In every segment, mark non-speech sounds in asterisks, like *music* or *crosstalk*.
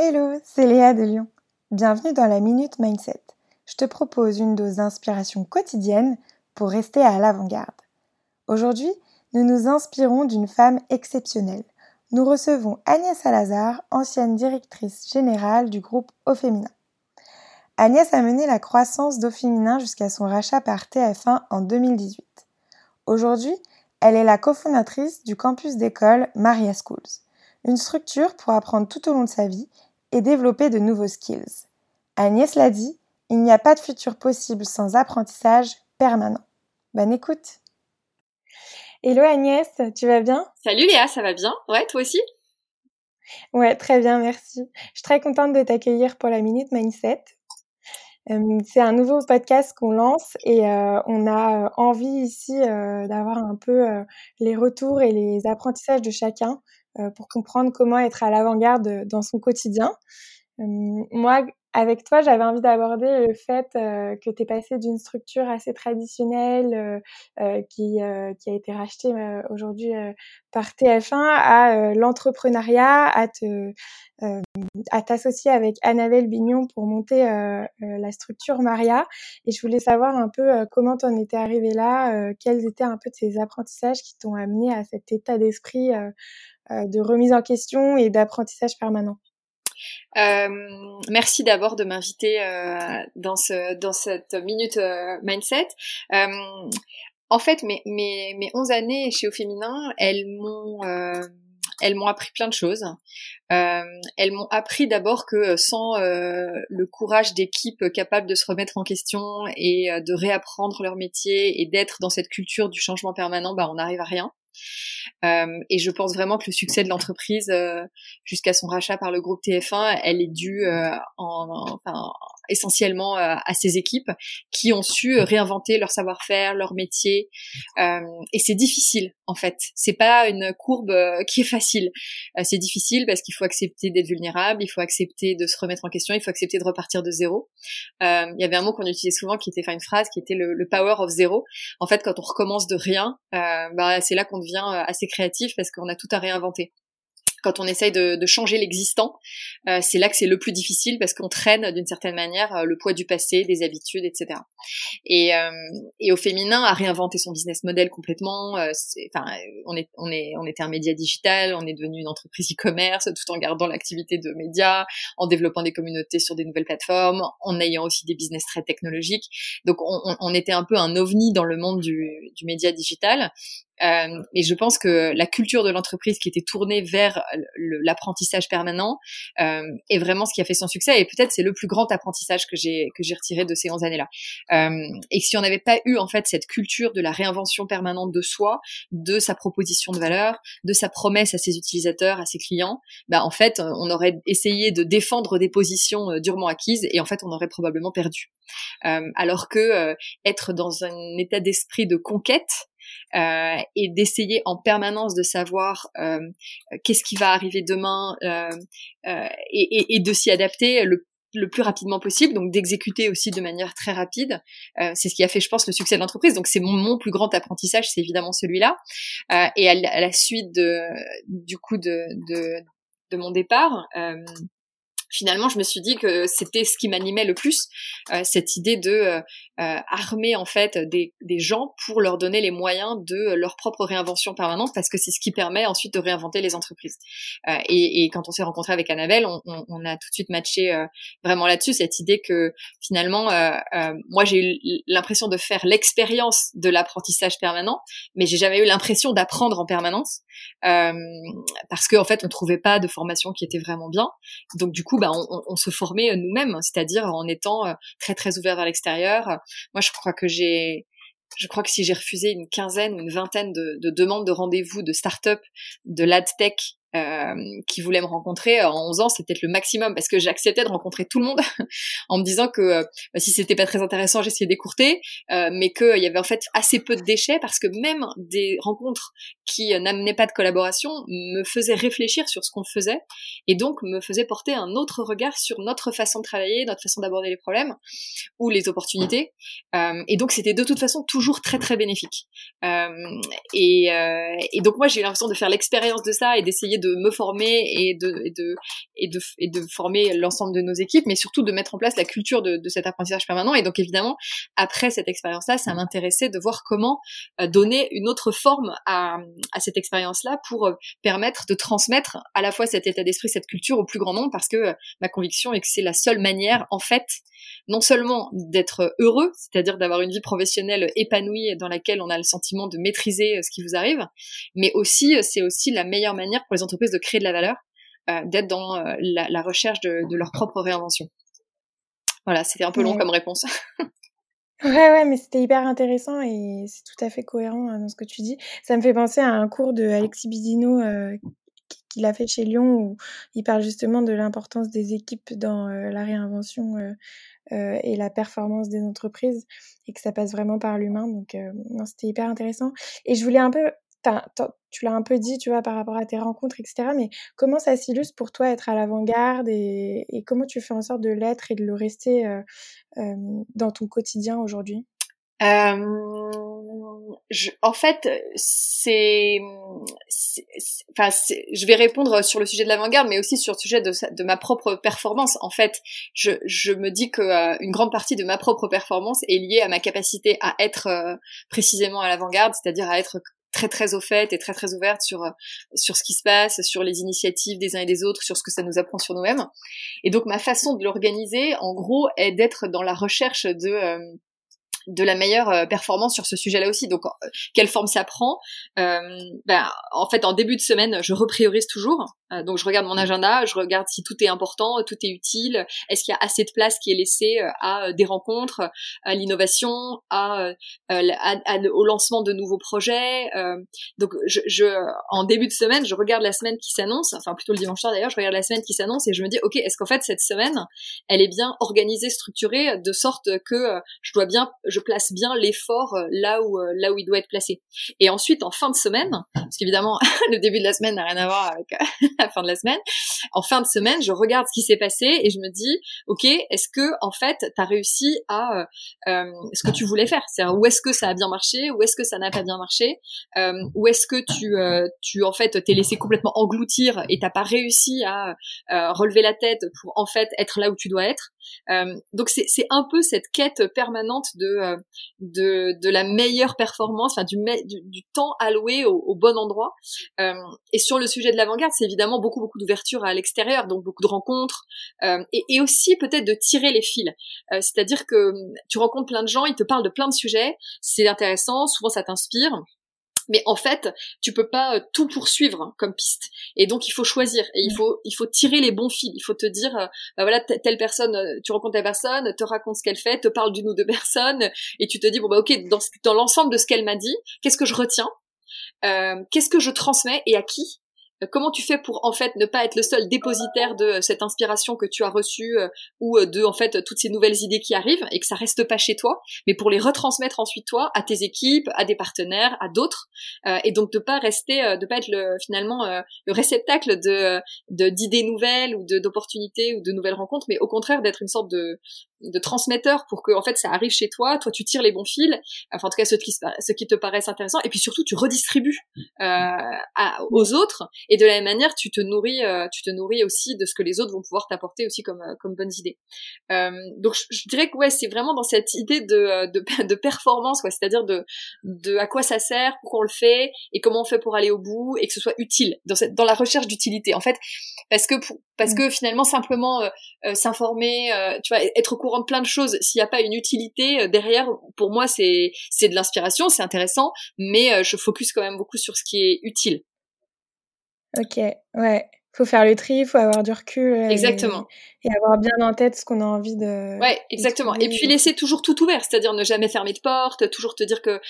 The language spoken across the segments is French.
Hello, c'est Léa de Lyon. Bienvenue dans la Minute Mindset. Je te propose une dose d'inspiration quotidienne pour rester à l'avant-garde. Aujourd'hui, nous nous inspirons d'une femme exceptionnelle. Nous recevons Agnès Salazar, ancienne directrice générale du groupe Au Féminin. Agnès a mené la croissance d'Au Féminin jusqu'à son rachat par TF1 en 2018. Aujourd'hui, elle est la cofondatrice du campus d'école Maria Schools, une structure pour apprendre tout au long de sa vie et développer de nouveaux skills. Agnès l'a dit, il n'y a pas de futur possible sans apprentissage permanent. Bonne écoute Hello Agnès, tu vas bien? Salut Léa, ça va bien? Ouais, toi aussi? Ouais, très bien, merci. Je suis très contente de t'accueillir pour la Minute Mindset. Euh, c'est un nouveau podcast qu'on lance et euh, on a euh, envie ici d'avoir un peu les retours et les apprentissages de chacun pour comprendre comment être à l'avant-garde dans son quotidien. moi, avec toi, j'avais envie d'aborder le fait que tu es passé d'une structure assez traditionnelle qui, qui a été rachetée aujourd'hui par TF1 à l'entrepreneuriat, à te à t'associer avec Annabelle Bignon pour monter la structure Maria. Et je voulais savoir un peu comment tu en étais arrivé là, quels étaient un peu ces apprentissages qui t'ont amené à cet état d'esprit de remise en question et d'apprentissage permanent? Euh, merci d'abord de m'inviter euh, dans ce dans cette minute euh, mindset. Euh, en fait, mes, mes, mes 11 années chez Au Féminin, elles m'ont elles m'ont appris plein de choses. Euh, elles m'ont appris d'abord que sans euh, le courage d'équipes capables de se remettre en question et de réapprendre leur métier et d'être dans cette culture du changement permanent, bah on n'arrive à rien. Euh, et je pense vraiment que le succès de l'entreprise euh, jusqu'à son rachat par le groupe TF1, elle est due euh, en, enfin, essentiellement à ses équipes qui ont su réinventer leur savoir-faire, leur métier. et c'est difficile en fait. C'est pas une courbe qui est facile. c'est difficile parce qu'il faut accepter d'être vulnérable, il faut accepter de se remettre en question, il faut accepter de repartir de zéro. Il y avait un mot qu'on utilisait souvent qui était, une phrase qui était le, le, power of zéro. En fait, quand on recommence de rien, bah, c'est là qu'on devient assez créatif parce qu'on a tout à réinventer quand on essaye de, de changer l'existant, euh, c'est là que c'est le plus difficile parce qu'on traîne d'une certaine manière euh, le poids du passé, des habitudes, etc. Et, euh, et au féminin, à réinventer son business model complètement. enfin, on est, on est, on était un média digital, on est devenu une entreprise e-commerce tout en gardant l'activité de média, en développant des communautés sur des nouvelles plateformes, en ayant aussi des business très technologiques. Donc, on, on était un peu un ovni dans le monde du, du média digital. Euh, et je pense que la culture de l'entreprise qui était tournée vers l'apprentissage permanent euh, est vraiment ce qui a fait son succès. Et peut-être c'est le plus grand apprentissage que j'ai que j'ai retiré de ces 11 années-là. Euh, et si on n'avait pas eu en fait cette culture de la réinvention permanente de soi, de sa proposition de valeur, de sa promesse à ses utilisateurs, à ses clients, bah en fait on aurait essayé de défendre des positions durement acquises et en fait on aurait probablement perdu. Alors que être dans un état d'esprit de conquête, euh, et d'essayer en permanence de savoir euh, qu'est-ce qui va arriver demain euh, et, de s'y adapter le le plus rapidement possible, donc d'exécuter aussi de manière très rapide. C'est ce qui a fait, je pense, le succès de l'entreprise. Donc c'est mon, mon, plus grand apprentissage, c'est évidemment celui-là. Et à, la suite de, du coup de, de, de mon départ, finalement, je me suis dit que c'était ce qui m'animait le plus, euh, cette idée de euh, euh, armer en fait des, des, gens pour leur donner les moyens de leur propre réinvention permanente, parce que c'est ce qui permet ensuite de réinventer les entreprises. Et, et, quand on s'est rencontré avec Annabelle, on, on, on, a tout de suite matché vraiment là-dessus cette idée que finalement, moi j'ai eu l'impression de faire l'expérience de l'apprentissage permanent, mais j'ai jamais eu l'impression d'apprendre en permanence, parce qu'en en fait on trouvait pas de formation qui était vraiment bien. Donc du coup bah, on, se formait nous-mêmes, c'est-à-dire en étant euh, très très ouvert vers l'extérieur. Moi, je crois que j'ai si j'ai refusé une quinzaine ou une vingtaine de, de demandes de rendez-vous de start-up, de l'ad-tech euh, qui voulait me rencontrer euh, en 11 ans, c'était le maximum parce que j'acceptais de rencontrer tout le monde *laughs* en me disant que euh, bah, si c'était pas très intéressant, j'essayais d'écourter, euh, mais qu'il y avait en fait assez peu de déchets parce que même des rencontres qui n'amenaient pas de collaboration me faisaient réfléchir sur ce qu'on faisait et donc me faisaient porter un autre regard sur notre façon de travailler, notre façon d'aborder les problèmes ou les opportunités. et donc c'était de toute façon toujours très très bénéfique. Et, et donc moi j'ai l'impression de faire l'expérience de ça et d'essayer de me former et de, et de, et de, et de former l'ensemble de nos équipes, mais surtout de mettre en place la culture de, de cet apprentissage permanent. Et donc évidemment, après cette expérience-là, ça m'intéressait de voir comment euh, donner une autre forme à, à cette expérience-là pour euh, permettre de transmettre à la fois cet état d'esprit, cette culture au plus grand nombre, parce que euh, ma conviction est que c'est la seule manière, en fait, non seulement d'être heureux, c'est-à-dire d'avoir une vie professionnelle épanouie dans laquelle on a le sentiment de maîtriser ce qui vous arrive, mais aussi c'est aussi la meilleure manière pour les entreprises de créer de la valeur, euh, d'être dans la, la, recherche de, de, leur propre réinvention. Voilà, c'était un peu long comme réponse. *laughs* Ouais, ouais, mais c'était hyper intéressant et c'est tout à fait cohérent hein, dans ce que tu dis. Ça me fait penser à un cours de Alexis Bidino euh, qu'il a fait chez Lyon où il parle justement de l'importance des équipes dans euh, la réinvention euh, euh, et la performance des entreprises et que ça passe vraiment par l'humain. Donc, euh, non, c'était hyper intéressant. Et je voulais un peu tu l'as un peu dit, tu vois, par rapport à tes rencontres, etc. Mais comment ça s'illustre pour toi être à l'avant-garde et, comment tu fais en sorte de l'être et de le rester euh, euh, dans ton quotidien aujourd'hui? En fait, c'est, je vais répondre sur le sujet de l'avant-garde, mais aussi sur le sujet de, ma propre performance. En fait, je, je me dis que euh, une grande partie de ma propre performance est liée à ma capacité à être précisément à l'avant-garde, c'est-à-dire à être très très au fait et très très ouverte sur euh, sur ce qui se passe, sur les initiatives des uns et des autres, sur ce que ça nous apprend sur nous-mêmes. Et donc ma façon de l'organiser, en gros, est d'être dans la recherche de euh, de la meilleure euh, performance sur ce sujet-là aussi. Donc, quelle forme ça prend ben, En fait, en début de semaine, je repriorise toujours. Euh, donc je regarde mon agenda, je regarde si tout est important, tout est utile, est-ce qu'il y a assez de place qui est laissée euh, à euh, des rencontres, à l'innovation, à, au lancement de nouveaux projets. donc je, je, en début de semaine, je regarde la semaine qui s'annonce, enfin plutôt le dimanche soir d'ailleurs, je regarde la semaine qui s'annonce et je me dis ok, est-ce qu'en fait cette semaine, elle est bien organisée, structurée, de sorte que je dois bien, je place bien l'effort là où là où il doit être placé. Et ensuite en fin de semaine, parce qu'évidemment *laughs* le début de la semaine n'a rien à voir avec *laughs* fin de semaine. En fin de semaine, je regarde ce qui s'est passé et je me dis, ok, est-ce que en fait, tu as réussi à euh, euh, ce que tu voulais faire? C'est-à-dire où est-ce que ça a bien marché, où est-ce que ça n'a pas bien marché, euh, où est-ce que tu, euh, tu en fait t'es laissé complètement engloutir et t'as pas réussi à euh, relever la tête pour en fait être là où tu dois être? Donc c'est un peu cette quête permanente de de, de la meilleure performance, enfin du, du, temps alloué au, bon endroit. et sur le sujet de l'avant-garde, c'est évidemment beaucoup beaucoup d'ouverture à l'extérieur, donc beaucoup de rencontres, euh, et, et, aussi peut-être de tirer les fils. Euh, c'est-à-dire que tu rencontres plein de gens, ils te parlent de plein de sujets, c'est intéressant, souvent ça t'inspire. Mais en fait, tu peux pas euh, tout poursuivre hein, comme piste. Et donc il faut choisir et il faut il faut tirer les bons fils. Il faut te dire bah voilà telle personne, tu rencontres telle personne, te raconte ce qu'elle fait, te parle d'une ou deux *laughs* personnes et tu te dis bon bah ok dans dans l'ensemble de ce qu'elle m'a dit, qu'est-ce que je retiens, euh, qu'est-ce que je transmets et à qui? Comment tu fais pour en fait ne pas être le seul dépositaire de euh, cette inspiration que tu as reçue euh, ou euh, de en fait toutes ces nouvelles idées qui arrivent et que ça reste pas chez toi, mais pour les retransmettre ensuite toi à tes équipes, à des partenaires, à d'autres et donc de pas rester de pas être le finalement le réceptacle de d'idées nouvelles ou d'opportunités ou de nouvelles rencontres, mais au contraire d'être une sorte de de transmetteur pour que en fait ça arrive chez toi, toi tu tires les bons fils, enfin en tout cas ceux qui, ceux qui te paraissent intéressants, et puis surtout tu redistribues euh, aux autres, et de la même manière tu te nourris, euh, tu te nourris aussi de ce que les autres vont pouvoir t'apporter aussi comme euh, comme bonnes idées. Euh, donc je, dirais que ouais c'est vraiment dans cette idée de de, de performance, quoi, c'est-à-dire de de à quoi ça sert, pourquoi on le fait, et comment on fait pour aller au bout, et que ce soit utile dans cette dans la recherche d'utilité. En fait, parce que pour, parce mm. que finalement simplement s'informer, tu vois, être au courant de plein de choses. S'il n'y a pas une utilité euh, derrière, pour moi, c'est c'est de l'inspiration, c'est intéressant, mais euh, je focus quand même beaucoup sur ce qui est utile. Ok, ouais faut faire le tri, faut avoir du recul. Euh, exactement. Et, avoir bien en tête ce qu'on a envie de. Ouais, exactement. Et puis laisser toujours tout ouvert, c'est-à-dire ne jamais fermer de porte, toujours te dire que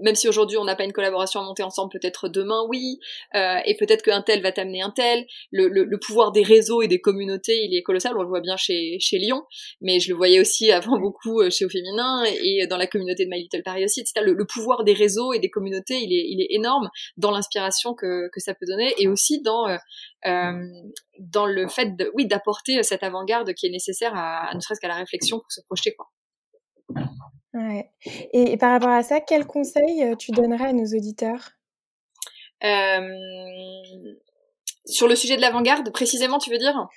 même si aujourd'hui on n'a pas une collaboration à monter ensemble, peut-être demain oui, euh, et peut-être qu'un tel va t'amener un tel. Le, le, le, pouvoir des réseaux et des communautés, il est colossal. On le voit bien chez chez Lyon, mais je le voyais aussi avant beaucoup euh, chez Au Féminin et dans la communauté de My Little Paris aussi. Le, le pouvoir des réseaux et des communautés, il est il est énorme dans l'inspiration que que ça peut donner et aussi dans euh, euh, dans le fait de, oui, d'apporter cette avant-garde qui est nécessaire à, ne serait-ce qu'à la réflexion pour se projeter, quoi. Ouais. Et, par rapport à ça, quel conseil euh, tu donnerais à nos auditeurs? Euh, sur le sujet de l'avant-garde, précisément, tu veux dire?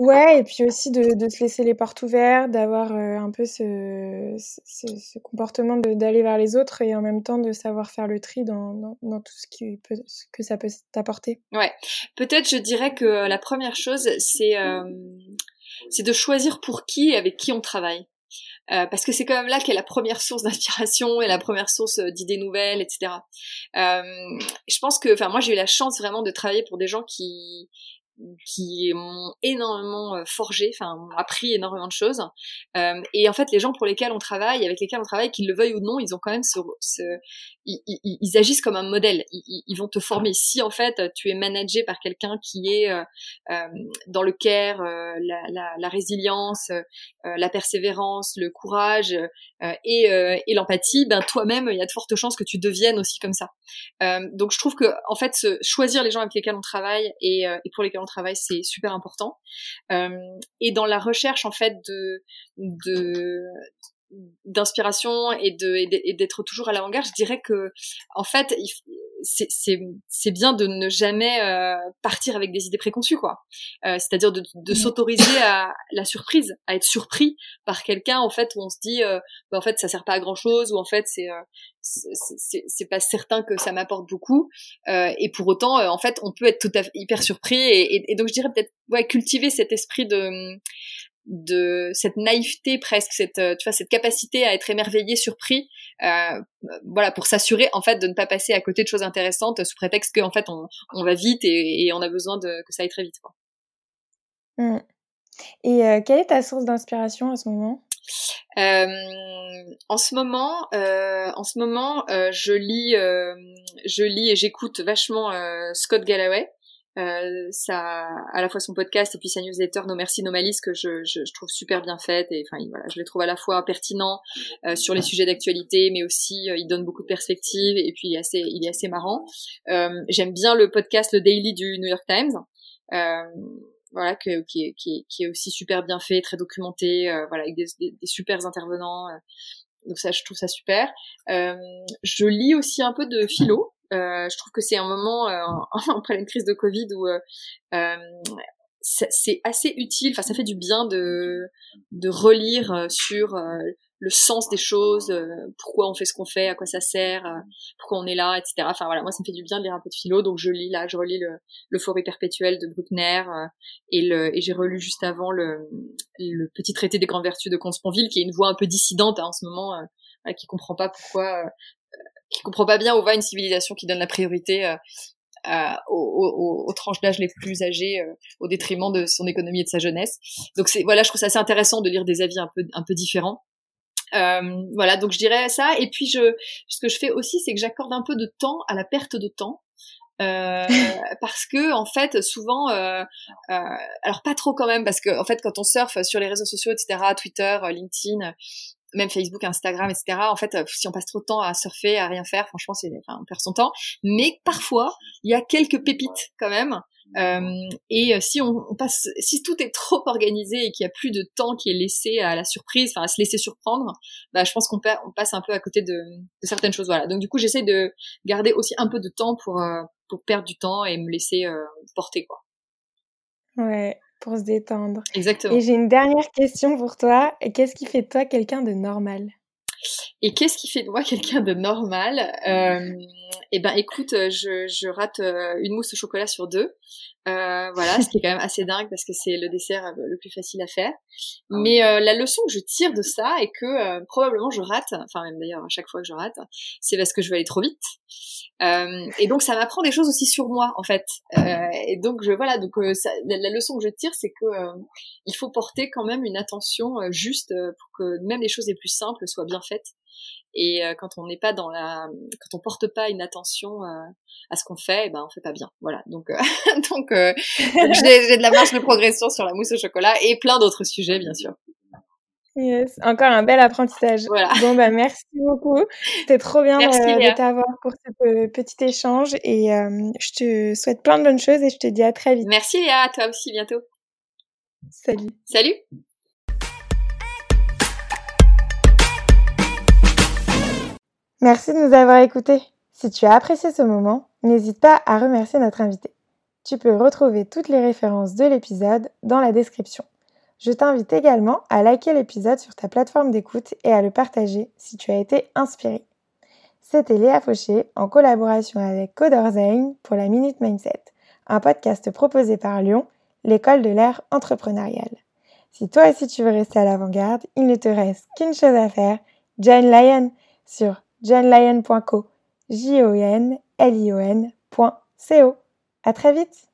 Ouais, et puis aussi de, de se laisser les portes ouvertes, d'avoir euh, un peu ce, ce, comportement d'aller vers les autres et en même temps de savoir faire le tri dans, dans, tout ce, qui peut, ce que ça peut t'apporter. Ouais, peut-être je dirais que la première chose, c'est euh, de choisir pour qui et avec qui on travaille. Euh, parce que c'est quand même là qu'est la première source *laughs* d'inspiration et la première source d'idées nouvelles, etc. Je pense que, enfin, moi j'ai eu la chance vraiment de travailler pour des gens qui qui m'ont énormément euh, forgé, enfin m'ont appris énormément de choses. Euh, et en fait, les gens pour lesquels on travaille, avec lesquels on travaille, qu'ils le veuillent ou non, ils ont quand même ce, ils, agissent comme un modèle. Ils, vont te former. Si en fait tu es managé par quelqu'un qui est euh, dans le care, la, résilience, la persévérance, le courage et, l'empathie, ben toi-même, il y a de fortes chances que tu deviennes aussi comme ça. donc je trouve que en fait, choisir les gens avec lesquels on travaille et, et pour lesquels on travail, c'est super important. Euh, et dans la recherche en fait de d'inspiration et de et d'être toujours à l'avant-garde, je dirais que en fait c'est c'est bien de ne jamais euh, partir avec des idées préconçues quoi. Euh, c'est-à-dire de, de s'autoriser à la surprise, à être surpris par quelqu'un en fait où on se dit euh, bah, en fait ça sert pas à grand chose ou en fait c'est euh, c'est pas certain que ça m'apporte beaucoup euh, et pour autant en fait on peut être tout à fait hyper surpris et, et, et donc je dirais peut-être ouais cultiver cet esprit de de cette naïveté presque, cette euh, tu vois cette capacité à être émerveillé, surpris, euh, voilà pour s'assurer en fait de ne pas passer à côté de choses intéressantes sous prétexte qu'en fait on, on va vite et, et, on a besoin de que ça aille très vite quoi. Mmh. Et euh, quelle est ta source d'inspiration à ce moment? Euh, en ce moment, euh, en ce moment, euh, je lis, je lis et j'écoute vachement Scott Galloway. Euh, ça à la fois son podcast et puis sa newsletter No Merci No que je, je, je trouve super bien faite et enfin voilà je les trouve à la fois pertinents euh, sur les sujets d'actualité mais aussi euh, il donne beaucoup de perspectives et puis il est assez il est assez marrant. Euh, j'aime bien le podcast le Daily du New York Times voilà que, qui, est, qui, est, qui est aussi super bien fait très documenté voilà avec des, des, des super intervenants donc ça je trouve ça super. Je lis aussi un peu de philo euh, je trouve que c'est un moment euh, après *laughs* une crise de Covid où euh, euh c'est assez utile. Enfin, ça fait du bien de de relire sur le sens des choses, pourquoi on fait ce qu'on fait, à quoi ça sert, pourquoi on est là, etc. Enfin voilà, moi ça me fait du bien de lire un peu de philo, donc je lis là, je relis le, le Forêt perpétuelle de Bruckner et et j'ai relu juste avant le, le Petit traité des grandes vertus de Comte Sponville, qui est une voix un peu dissidente hein, en ce moment, qui comprend pas pourquoi qui comprend pas bien où va une civilisation qui donne la priorité euh, euh, aux, aux, tranches d'âge les plus âgées euh, au détriment de son économie et de sa jeunesse. Donc c'est voilà, je trouve ça assez intéressant de lire des avis un peu un peu différents. Euh, voilà, donc je dirais ça. Et puis je, ce que je fais aussi, c'est que j'accorde un peu de temps à la perte de temps. Euh, *laughs* parce que en fait souvent euh, euh, alors pas trop quand même parce que en fait quand on surfe sur les réseaux sociaux etc Twitter LinkedIn même Facebook, Instagram, etc. En fait, euh, si on passe trop de temps à surfer, à rien faire, franchement, c'est, enfin, on perd son temps. Mais parfois, il y a quelques pépites quand même. Euh, et euh, si on, passe, si tout est trop organisé et qu'il y a plus de temps qui est laissé à la surprise, enfin à se laisser surprendre, bah je pense qu'on on passe un peu à côté de, de, certaines choses. Voilà. Donc du coup, j'essaie de garder aussi un peu de temps pour euh, pour perdre du temps et me laisser porter quoi. Ouais pour se détendre. Exactement. Et j'ai une dernière question pour toi. Qu'est-ce qui fait de toi quelqu'un de normal? Et qu'est-ce qui fait de moi quelqu'un de normal? Euh, Eh ben, écoute, je, je rate euh, une mousse au chocolat sur deux. Euh, voilà, ce qui est quand même assez dingue parce que c'est le dessert euh, le plus facile à faire. Ah Mais euh, la leçon que je tire de ça est que euh, probablement je rate, enfin même d'ailleurs à chaque fois que je rate, c'est parce que je vais aller trop vite. et donc ça m'apprend des choses aussi sur moi en fait. et donc je voilà, donc ça, la, leçon que je tire c'est que il faut porter quand même une attention juste pour que même les choses les plus simples soient bien faites. Et euh, quand on n'est pas dans la, quand on porte pas une attention euh, à ce qu'on fait, eh ben on fait pas bien. Voilà. Donc euh, *laughs* donc, j'ai de la marge de progression sur la mousse au chocolat et plein d'autres sujets bien sûr. Yes, encore un bel apprentissage. Voilà. Bon bah merci beaucoup. C'était trop bien de t'avoir pour ce petit échange et je te souhaite plein de bonnes choses et je te dis à très vite. Merci Léa, à toi aussi bientôt. Salut. Salut. Merci de nous avoir écoutés. Si tu as apprécié ce moment, n'hésite pas à remercier notre invité. Tu peux retrouver toutes les références de l'épisode dans la description. Je t'invite également à liker l'épisode sur ta plateforme d'écoute et à le partager si tu as été inspiré. C'était Léa Fauché en collaboration avec Coderzain pour la Minute Mindset, un podcast proposé par Lyon, l'école de l'ère entrepreneuriale. Si toi aussi tu veux rester à l'avant-garde, il ne te reste qu'une chose à faire, join Lion sur joinlion.co, j o n l i o -N .co. À très vite